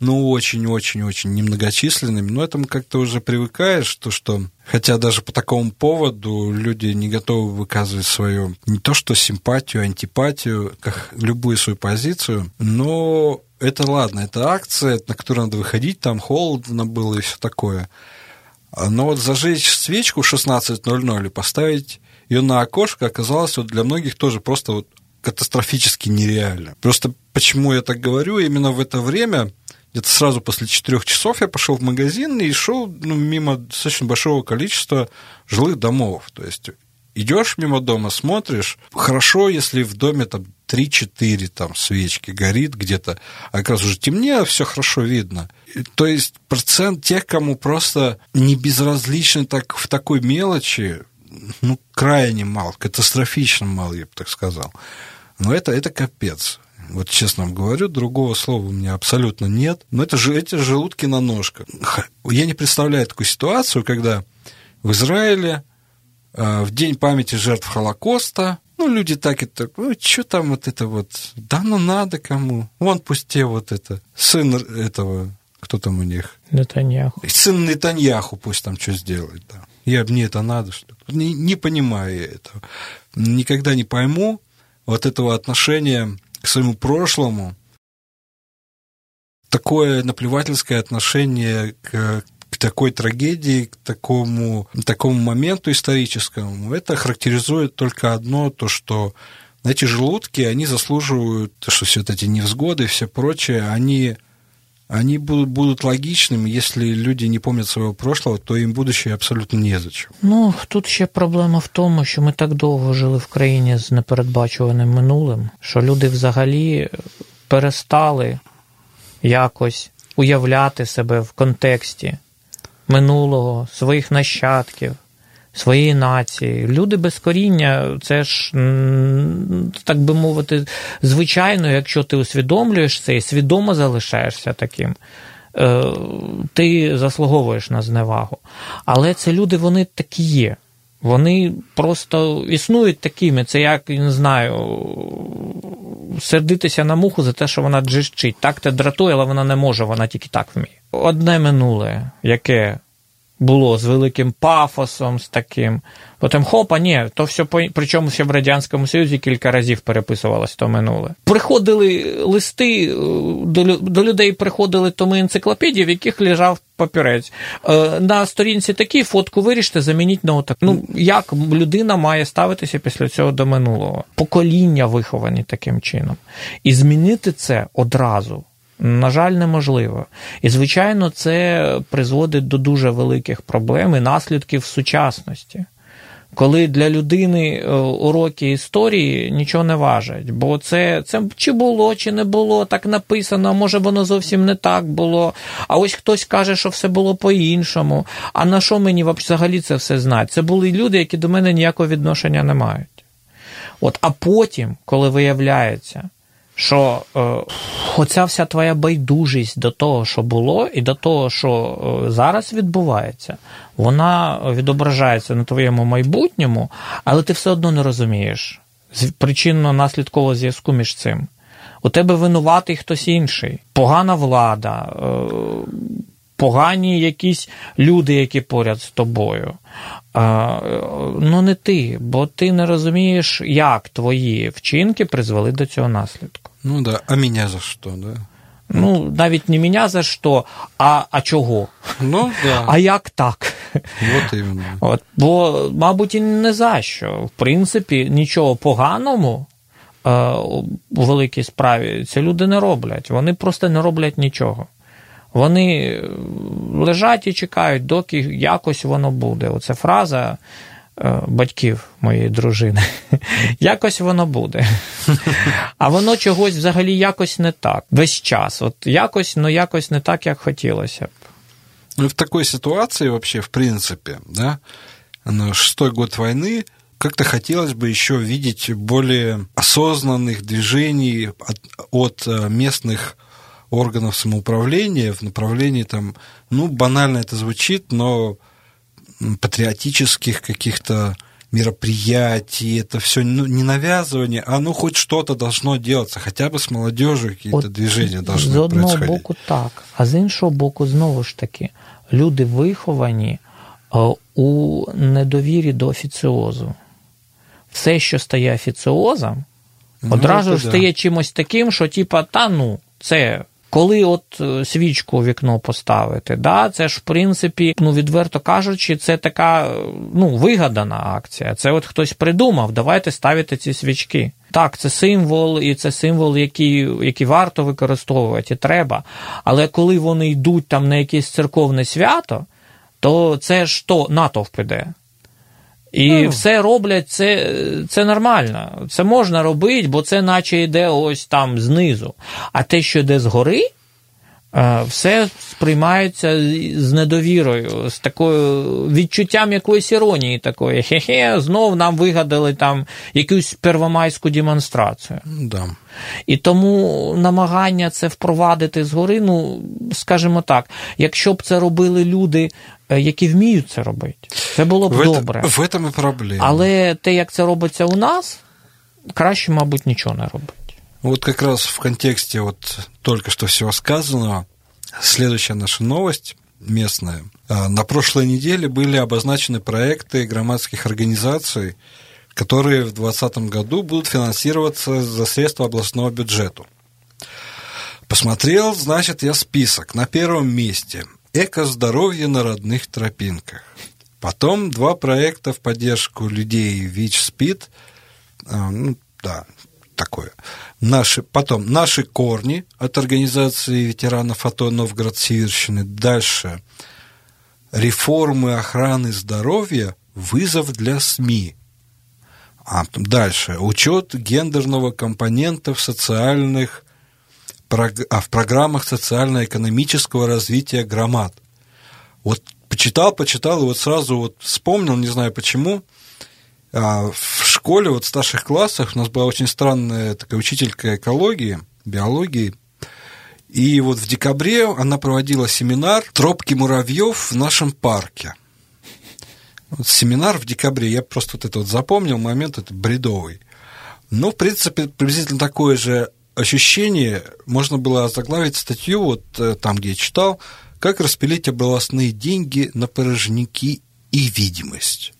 S7: ну, очень-очень-очень немногочисленными, но этому как-то уже привыкаешь, то, что, хотя даже по такому поводу люди не готовы выказывать свою, не то что симпатию, антипатию, как любую свою позицию, но это ладно, это акция, на которую надо выходить, там холодно было и все такое. Но вот зажечь свечку в 16.00 и поставить ее на окошко оказалось вот для многих тоже просто вот катастрофически нереально. Просто почему я так говорю, именно в это время где-то сразу после четырех часов я пошел в магазин и шел ну, мимо достаточно большого количества жилых домов. То есть идешь мимо дома, смотришь, хорошо, если в доме там 3-4 там свечки горит где-то, а как раз уже темнее, все хорошо видно. То есть процент тех, кому просто не безразлично так, в такой мелочи, ну, крайне мал, катастрофично мал, я бы так сказал. Но это, это капец. Вот честно вам говорю, другого слова у меня абсолютно нет. Но это же эти желудки на ножках. Я не представляю такую ситуацию, когда
S3: в Израиле в День памяти жертв Холокоста. Ну, люди так и так, ну, что там вот это вот, да ну надо кому. Вон пусть те вот это, сын этого, кто там у них?
S4: Нетаньяху.
S3: Сын Нетаньяху пусть там что сделает, да. Я, мне это надо, что не, не понимаю я этого. Никогда не пойму вот этого отношения к своему прошлому, такое наплевательское отношение к такой трагедии, к такому, такому моменту историческому, это характеризует только одно, то, что эти желудки, они заслуживают, что все эти невзгоды и все прочее, они они будут, будут логичними. Если люди не помнять своего прошлого, то їм будущее абсолютно незачем.
S4: Ну тут ще проблема в тому, що ми так довго жили в країні з непередбачуваним минулим, що люди взагалі перестали якось уявляти себе в контексті минулого, своїх нащадків, своєї нації. Люди без коріння, це ж, так би мовити, звичайно, якщо ти усвідомлюєш це і свідомо залишаєшся таким. Е, ти заслуговуєш на зневагу. Але це люди, вони такі є. Вони просто існують такими. Це як не знаю, сердитися на муху за те, що вона джищить. Так те дратує, але вона не може, вона тільки так вміє. Одне минуле, яке було з великим пафосом, з таким. Потім хопа, ні, то все причому ще в Радянському Союзі кілька разів переписувалось то минуле. Приходили листи, е, до до людей приходили томи енциклопедії, в яких лежав папірець. Е, на сторінці такій фотку виріште, замініть на отак. Ну, як людина має ставитися після цього до минулого? Покоління виховані таким чином. І змінити це одразу. На жаль, неможливо. І, звичайно, це призводить до дуже великих проблем і наслідків сучасності. Коли для людини е, уроки історії нічого не важать, бо це це чи було, чи не було, так написано, а може воно зовсім не так було. А ось хтось каже, що все було по-іншому. А на що мені взагалі це все знати? Це були люди, які до мене ніякого відношення не мають. От, А потім, коли виявляється, що е, оця вся твоя байдужість до того, що було, і до того, що е, зараз відбувається, вона відображається на твоєму майбутньому, але ти все одно не розумієш причинно-наслідкового зв'язку між цим. У тебе винуватий хтось інший, погана влада, е, погані якісь люди, які поряд з тобою. Ну, не ти, бо ти не розумієш, як твої вчинки призвели до цього наслідку.
S3: Ну да, а мене за що, да?
S4: Ну, навіть не мене за що, а а чого?
S3: Ну, да.
S4: А як так?
S3: От іменно.
S4: От, Бо, мабуть, і не за що. В принципі, нічого поганому е, у великій справі ці люди не роблять. Вони просто не роблять нічого. Вони лежать і чекають, доки якось воно буде. Оце фраза е, батьків моєї дружини. Якось воно буде. А воно чогось взагалі якось не так. Весь час. От якось, ну якось не так, як хотілося б.
S3: Ну, в такой ситуации вообще, в принципе, да, шестой год войны, как-то хотелось бы еще видеть более осознанных движений от, от э, местных органов самоуправления в направлении там, ну, банально это звучит, но патриотических каких-то мероприятий, это все ну, не навязывание, а ну хоть что-то должно делаться, хотя бы з молодежью какие-то движения должны
S4: З одного боку так, а з іншого боку, знову ж таки, люди виховані у недовірі до офіціозу. Все, що стає офіціозом, ну, одразу ж стає чимось таким, що, типа, та ну, це коли от е, свічку у вікно поставити, да, це ж в принципі, ну відверто кажучи, це така е, ну, вигадана акція. Це от хтось придумав, давайте ставити ці свічки. Так, це символ, і це символ, який який варто використовувати, і треба. Але коли вони йдуть там на якесь церковне свято, то це ж то натовп іде. І ну. все роблять це це нормально. Це можна робити, бо це наче йде ось там знизу. А те, що йде згори, все сприймається з недовірою, з такою відчуттям якоїсь іронії такої. Хе-хе, знов нам вигадали там якусь первомайську демонстрацію.
S3: Да.
S4: І тому намагання це впровадити згори, ну, скажімо так, якщо б це робили люди, е, які вміють це робити, це було б
S3: в
S4: добре.
S3: В этом і проблема.
S4: Але те, як це робиться у нас, краще, мабуть, нічого не робити.
S3: Вот как раз в контексте вот только что всего сказанного, следующая наша новость местная. А, на прошлой неделе были обозначены проекты громадских организаций, которые в 2020 году будут финансироваться за средства областного бюджета. Посмотрел, значит, я список. На первом месте «Эко-здоровье на родных тропинках». Потом два проекта в поддержку людей ВИЧ-СПИД, а, ну, да, такое. Наши, потом «Наши корни» от организации ветеранов АТО Новгород-Северщины. Дальше «Реформы охраны здоровья. Вызов для СМИ». А дальше учет гендерного компонента в социальных а в программах социально-экономического развития громад. Вот почитал, почитал, и вот сразу вот вспомнил, не знаю почему, в школе, вот в старших классах у нас была очень странная такая учителька экологии, биологии, и вот в декабре она проводила семинар «Тропки муравьев в нашем парке». Вот семинар в декабре, я просто вот это вот запомнил, момент это бредовый. Но, в принципе, приблизительно такое же ощущение можно было заглавить статью, вот э, там, где я читал, «Как распилить областные деньги на порожники и видимость».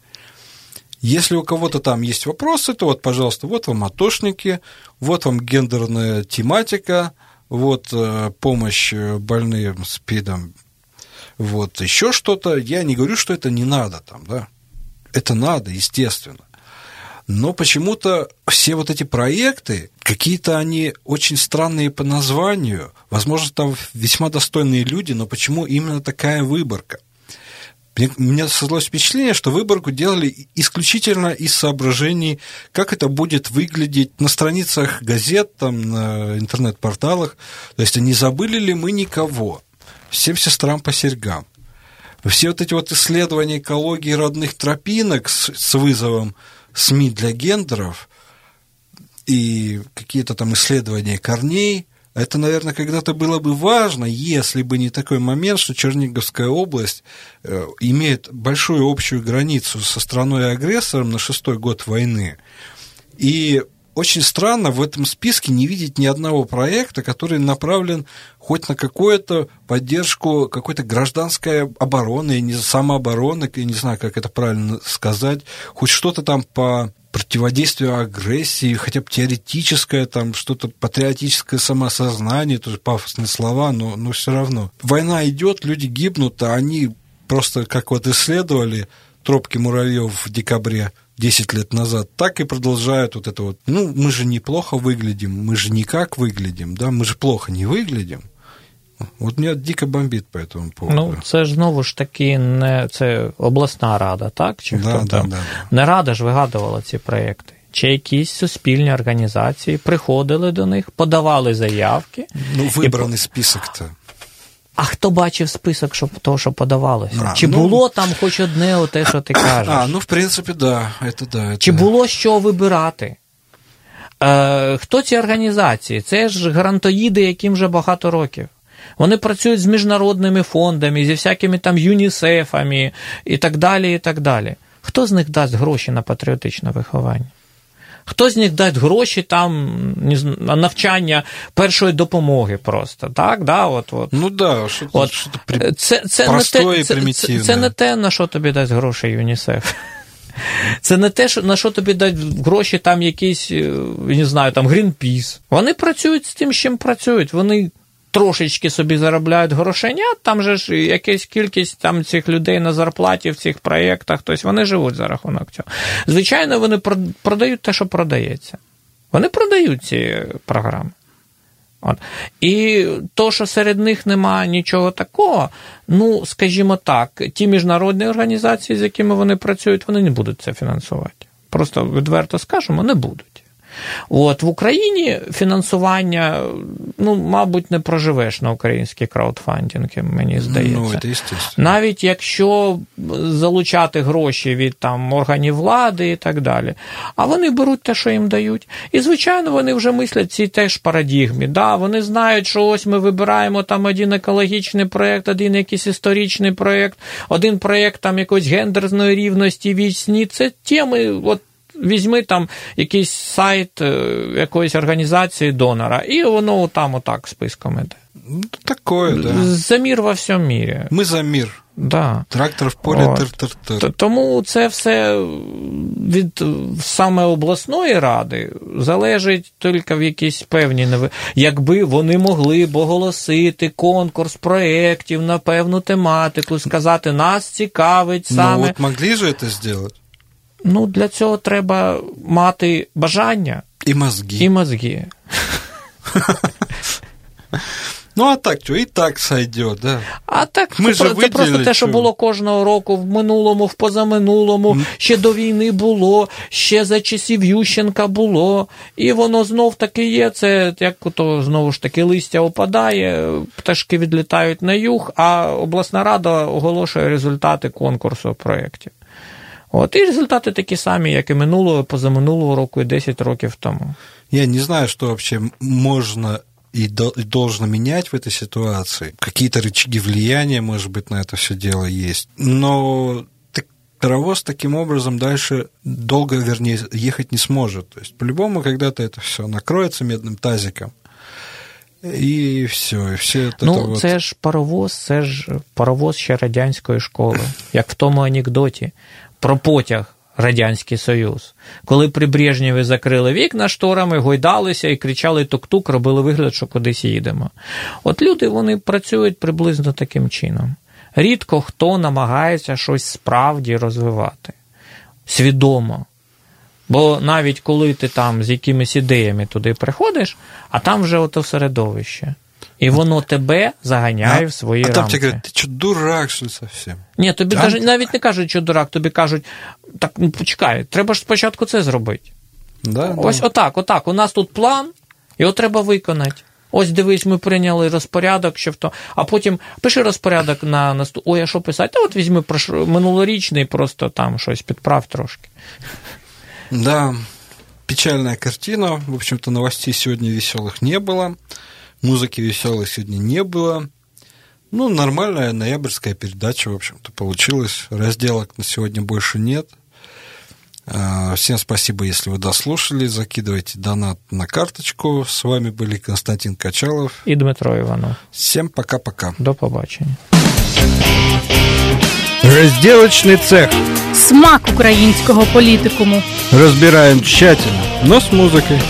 S3: Если у кого-то там есть вопросы, то вот, пожалуйста, вот вам атошники, вот вам гендерная тематика, вот э, помощь больным СПИДом, вот еще что-то. Я не говорю, что это не надо там, да. Это надо, естественно. Но почему-то все вот эти проекты, какие-то они очень странные по названию, возможно, там весьма достойные люди, но почему именно такая выборка – мне, меня создалось впечатление, что выборку делали исключительно из соображений, как это будет выглядеть на страницах газет, там, на интернет-порталах. То есть, не забыли ли мы никого? Всем сестрам по серьгам. Все вот эти вот исследования экологии родных тропинок с, с вызовом СМИ для гендеров и какие-то там исследования корней – это, наверное, когда-то было бы важно, если бы не такой момент, что Черниговская область э, имеет большую общую границу со страной-агрессором на шестой год войны. И очень странно в этом списке не видеть ни одного проекта, который направлен хоть на какую-то поддержку какой-то гражданской обороны, не самообороны, я не знаю, как это правильно сказать, хоть что-то там по противодействию агрессии, хотя бы теоретическое, там что-то патриотическое самосознание, тоже пафосные слова, но, но все равно. Война идет, люди гибнут, а они просто, как вот исследовали тропки муравьев в декабре 10 лет назад, так и продолжают вот это вот. Ну, мы же неплохо выглядим, мы же никак выглядим, да, мы же плохо не выглядим. От мене дико бомбить по этому поводу.
S4: Ну, це ж знову ж таки не це обласна рада, так? Чи
S3: да,
S4: хто
S3: да,
S4: там?
S3: Да,
S4: Не рада ж вигадувала ці проєкти. Чи якісь суспільні організації приходили до них, подавали заявки.
S3: Ну, вибраний і... список-то.
S4: А хто бачив список що, того, що подавалося? А, Чи ну... було там хоч одне те, що ти кажеш?
S3: А, ну, в принципі, да. Это, да это...
S4: Чи було що вибирати? Е, Хто ці організації? Це ж грантоїди, яким вже багато років. Вони працюють з міжнародними фондами, зі всякими там ЮНІСЕФами і так далі. і так далі. Хто з них дасть гроші на патріотичне виховання? Хто з них дасть гроші там на навчання першої допомоги просто, так? Да, от, от.
S3: Ну да, що,
S4: от.
S3: що при... це, це, не те,
S4: це, це, це не те, на що тобі дасть гроші ЮНІСЕФ. Це не те, на що тобі дають гроші там якісь, е, не знаю, там Грінпіс. Вони працюють з тим, з чим працюють. Вони трошечки собі заробляють грошенят, там же ж якась кількість там цих людей на зарплаті в цих проєктах, тобто вони живуть за рахунок цього. Звичайно, вони продають те, що продається. Вони продають ці програми. От. І то, що серед них немає нічого такого, ну, скажімо так, ті міжнародні організації, з якими вони працюють, вони не будуть це фінансувати. Просто відверто скажемо, не будуть. От в Україні фінансування, ну, мабуть, не проживеш на українські краудфандинги, мені здається.
S3: Ну, це
S4: Навіть якщо залучати гроші від там органів влади і так далі. А вони беруть те, що їм дають. І, звичайно, вони вже мислять ці теж парадігмі. Да, Вони знають, що ось ми вибираємо там один екологічний проєкт, один якийсь історичний проєкт, один проєкт там якоїсь гендерної рівності вічні. Це теми. от Візьми там якийсь сайт е, якоїсь організації донора, і воно там отак списком іде.
S3: Ну, такое, да.
S4: За мір во всьому мірі.
S3: Ми за мір.
S4: Да.
S3: Трактор в полі тир-тир-тир.
S4: Тому це все від саме обласної ради залежить тільки в якійсь певній неви. Якби вони могли б оголосити конкурс проєктів на певну тематику, сказати, нас цікавить ну, саме. Ну,
S3: от могли же це зробити?
S4: Ну, для цього треба мати бажання
S3: і мозги.
S4: І мозги.
S3: Ну, а так що, і так сойде, да.
S4: А так Ми це, це просто те, що було кожного року в минулому, в позаминулому, ще до війни було, ще за часів Ющенка було, і воно знов таки є. Це як то знову ж таки листя опадає, пташки відлітають на юг, а обласна рада оголошує результати конкурсу проєктів. От, І результати такі самі, як і минулого, позаминулого року, і 10 років тому.
S3: Я не знаю, що вообще можна и должно менять в этой ситуации. Какие-то рычаги влияния, может быть, на это все дело есть. Но паровоз таким образом дальше долго, вернее, ехать не сможет. То есть, по-любому, когда-то это все накроется медным тазиком. І все, і все
S4: Ну, це ж паровоз, це ж паровоз ще радянської школи, як в тому анекдоті Про потяг Радянський Союз. Коли при Брежнєві закрили вікна шторами, гойдалися і кричали тук-тук, робили вигляд, що кудись їдемо. От люди вони працюють приблизно таким чином. Рідко хто намагається щось справді розвивати. Свідомо. Бо навіть коли ти там з якимись ідеями туди приходиш, а там вже ото середовище. І воно тебе заганяє а, в свої а рамки. А там тебе
S3: говорять, ти що дурак, що зовсім?
S4: Ні, тобі даже, навіть не кажуть, що дурак, тобі кажуть, так ну почекай, треба ж спочатку це зробити.
S3: Да,
S4: Ось
S3: да.
S4: отак, отак. У нас тут план, його треба виконати. Ось дивись, ми прийняли розпорядок, що в то. А потім пиши розпорядок на наступ. Ой, а що писати? Та от візьми минулорічний, просто там щось підправ трошки.
S3: Да, печальная картина. В общем-то, новостей сегодня веселых не было. Музыки веселой сегодня не было. Ну, нормальная ноябрьская передача, в общем-то, получилась. Разделок на сегодня больше нет. А, всем спасибо, если вы дослушали. Закидывайте донат на карточку. С вами были Константин Качалов
S4: и Дмитро Иванов.
S3: Всем пока-пока.
S4: До побачення.
S3: Разделочный цех.
S2: Смак українського політикуму.
S3: Разбираем тщательно, но с музыкой.